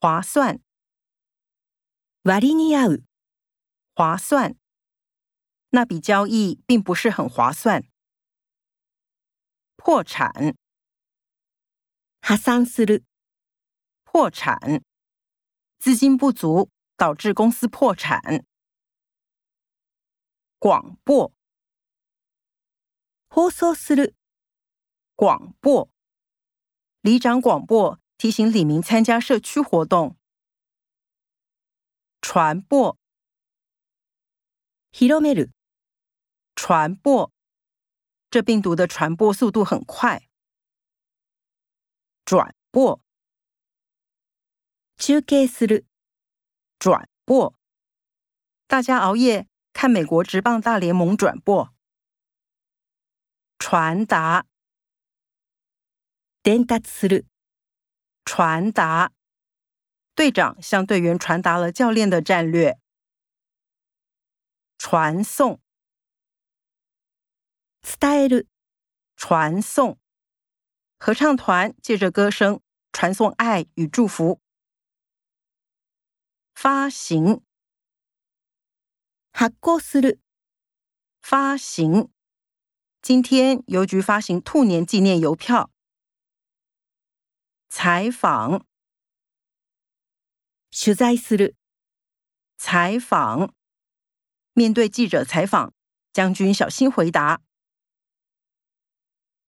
划算，割に合う、划算。那笔交易并不是很划算。破产，破産する、破产，资金不足导致公司破产。广播，放送する、广播，里长广播 提醒李明参加社区活动。传播，広める、传播，这病毒的传播速度很快。转播，中継する、转播，大家熬夜看美国职棒大联盟转播。传达，伝達する、 传达，队长向队员传达了教练的战略。传送，伝える、传送，合唱团借着歌声传送爱与祝福。发行，発行する、发行，今天邮局发行兔年纪念邮票。 采访，取材する、采访，面对记者采访，将军小心回答。